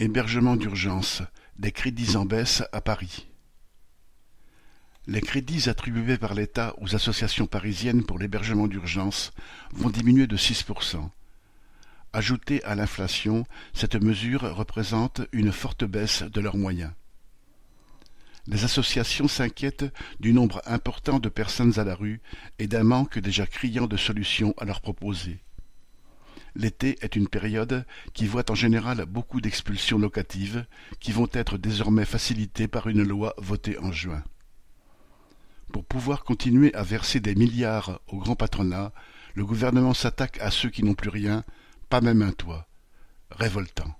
Hébergement d'urgence, des crédits en baisse à Paris. Les crédits attribués par l'État aux associations parisiennes pour l'hébergement d'urgence vont diminuer de 6%. Ajoutée à l'inflation, cette mesure représente une forte baisse de leurs moyens. Les associations s'inquiètent du nombre important de personnes à la rue et d'un manque déjà criant de solutions à leur proposer. L'été est une période qui voit en général beaucoup d'expulsions locatives qui vont être désormais facilitées par une loi votée en juin. Pour pouvoir continuer à verser des milliards au grand patronat, le gouvernement s'attaque à ceux qui n'ont plus rien, pas même un toit. Révoltant.